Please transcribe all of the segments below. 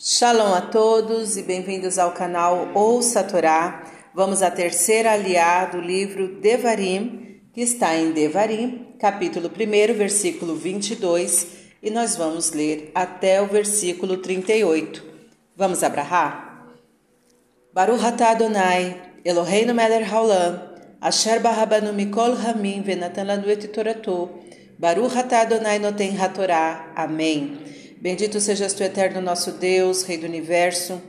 Shalom a todos e bem-vindos ao canal Ouça a Torá. Vamos à terceira aliada do livro Devarim, que está em Devarim, capítulo 1, versículo 22, e nós vamos ler até o versículo 38. Vamos abrahar? Baruch atah Adonai, Eloheinu melech haolam, asher barabanu mikol hamim venatan lanu et torato, Baruch atah Adonai noten hatorá. Amém. Bendito sejas tu, eterno nosso Deus, Rei do universo,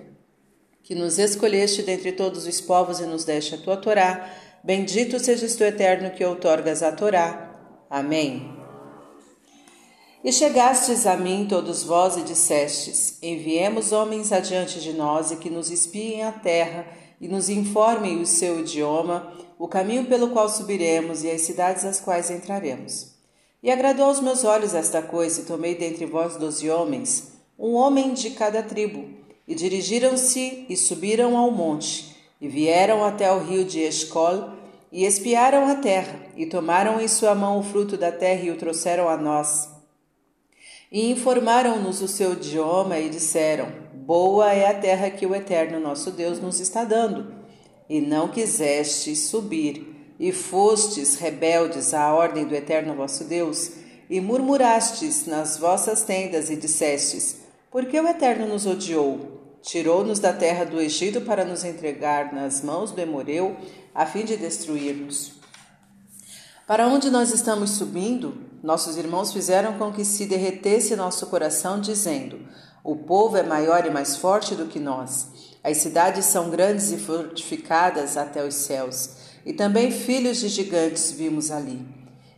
que nos escolheste dentre todos os povos e nos deste a tua Torá. Bendito sejas tu, eterno, que outorgas a Torá. Amém. E chegastes a mim, todos vós, e dissestes: Enviemos homens adiante de nós e que nos espiem a terra e nos informem o seu idioma, o caminho pelo qual subiremos e as cidades às quais entraremos. E agradou aos meus olhos esta coisa, e tomei dentre vós doze homens, um homem de cada tribo, e dirigiram-se e subiram ao monte, e vieram até o rio de Escol, e espiaram a terra, e tomaram em sua mão o fruto da terra e o trouxeram a nós. E informaram-nos o seu idioma e disseram: Boa é a terra que o Eterno nosso Deus nos está dando. E não quiseste subir e fostes rebeldes à ordem do Eterno vosso Deus, e murmurastes nas vossas tendas e dissestes: Por que o Eterno nos odiou? Tirou-nos da terra do Egito para nos entregar nas mãos do Emoreu, a fim de destruir-nos. Para onde nós estamos subindo, nossos irmãos fizeram com que se derretesse nosso coração, dizendo: O povo é maior e mais forte do que nós. As cidades são grandes e fortificadas até os céus e também filhos de gigantes vimos ali.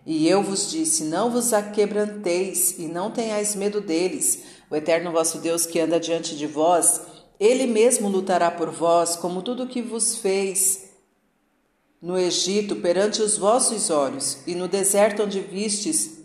E eu vos disse: Não vos aquebranteis e não tenhais medo deles. O eterno vosso Deus que anda diante de vós, ele mesmo lutará por vós, como tudo o que vos fez no Egito perante os vossos olhos, e no deserto onde vistes,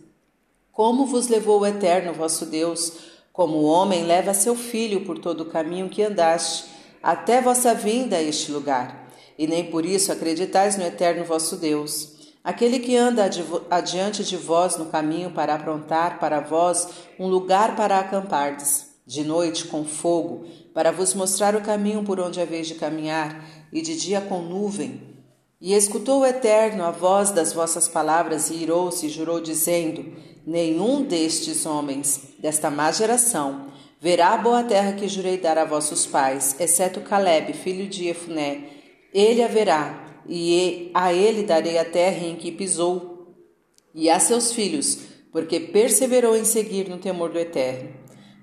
como vos levou o eterno vosso Deus, como o homem leva seu filho por todo o caminho que andaste, até vossa vinda a este lugar e nem por isso acreditais no eterno vosso Deus. Aquele que anda adiante de vós no caminho para aprontar para vós um lugar para acampardes, de noite com fogo, para vos mostrar o caminho por onde haveis de caminhar, e de dia com nuvem. E escutou o Eterno a voz das vossas palavras, e irou-se e jurou, dizendo: Nenhum destes homens, desta má geração, verá a boa terra que jurei dar a vossos pais, exceto Caleb, filho de Efuné, ele haverá, e a ele darei a terra em que pisou, e a seus filhos, porque perseverou em seguir no temor do Eterno.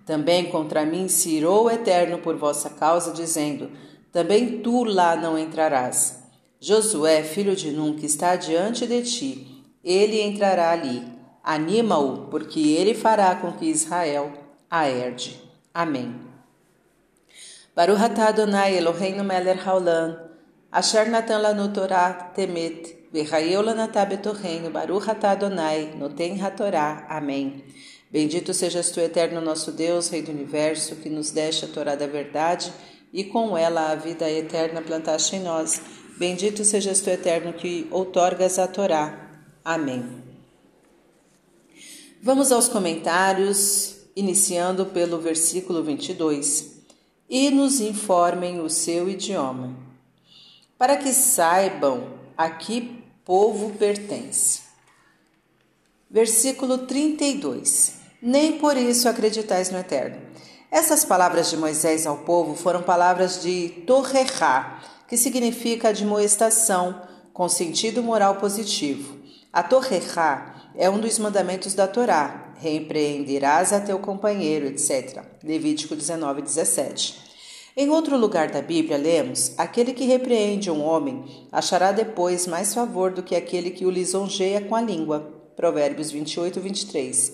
Também contra mim se irou o Eterno por vossa causa, dizendo: Também tu lá não entrarás. Josué, filho de Nun, que está diante de ti, ele entrará ali. Anima-o, porque ele fará com que Israel a herde. Amém. Baruch atah Adonai Eloheinu melech haolam, Asher natan lanu Torah temet, v'chayeu lanatá betorreino, baruch atah Adonai, noten hatorá. Amém. Bendito sejas tu, eterno nosso Deus, Rei do Universo, que nos deste a Torá da verdade e com ela a vida eterna plantaste em nós. Bendito sejas tu, eterno, que outorgas a Torá. Amém. Vamos aos comentários, iniciando pelo versículo 22. E nos informem o seu idioma para que saibam a que povo pertence. Versículo 32. Nem por isso acreditais no Eterno. Essas palavras de Moisés ao povo foram palavras de torrerá, que significa admoestação, com sentido moral positivo. A torrerá é um dos mandamentos da Torá, repreenderás a teu companheiro, etc. Levítico 19, 17. Em outro lugar da Bíblia, lemos: Aquele que repreende um homem achará depois mais favor do que aquele que o lisonjeia com a língua. Provérbios 28, 23.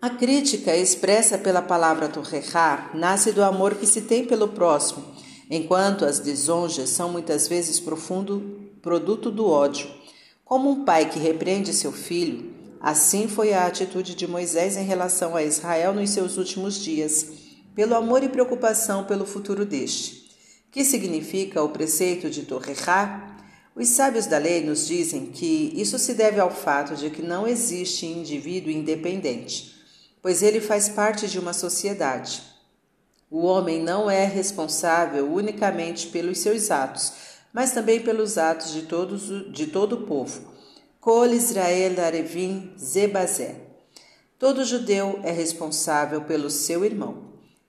A crítica expressa pela palavra torrechá nasce do amor que se tem pelo próximo, enquanto as lisonjas são muitas vezes profundo produto do ódio. Como um pai que repreende seu filho, assim foi a atitude de Moisés em relação a Israel nos seus últimos dias pelo amor e preocupação pelo futuro deste. Que significa o preceito de Torrejá? Os sábios da lei nos dizem que isso se deve ao fato de que não existe indivíduo independente, pois ele faz parte de uma sociedade. O homem não é responsável unicamente pelos seus atos, mas também pelos atos de, todos, de todo o povo. Kol Israel Arevim Zebazé. Todo judeu é responsável pelo seu irmão.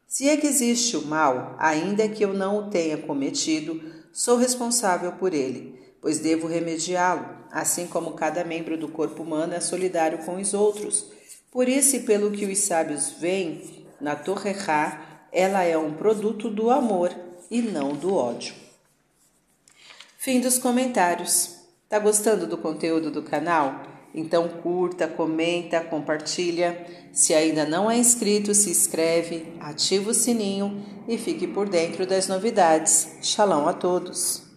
Se é que existe o mal, ainda que eu não o tenha cometido, sou responsável por ele, pois devo remediá-lo, assim como cada membro do corpo humano é solidário com os outros. Por isso e pelo que os sábios veem na Torrechá, ela é um produto do amor e não do ódio. Fim dos comentários. Tá gostando do conteúdo do canal? Então curta, comenta, compartilha. Se ainda não é inscrito, se inscreve, ativa o sininho e fique por dentro das novidades. Shalom a todos!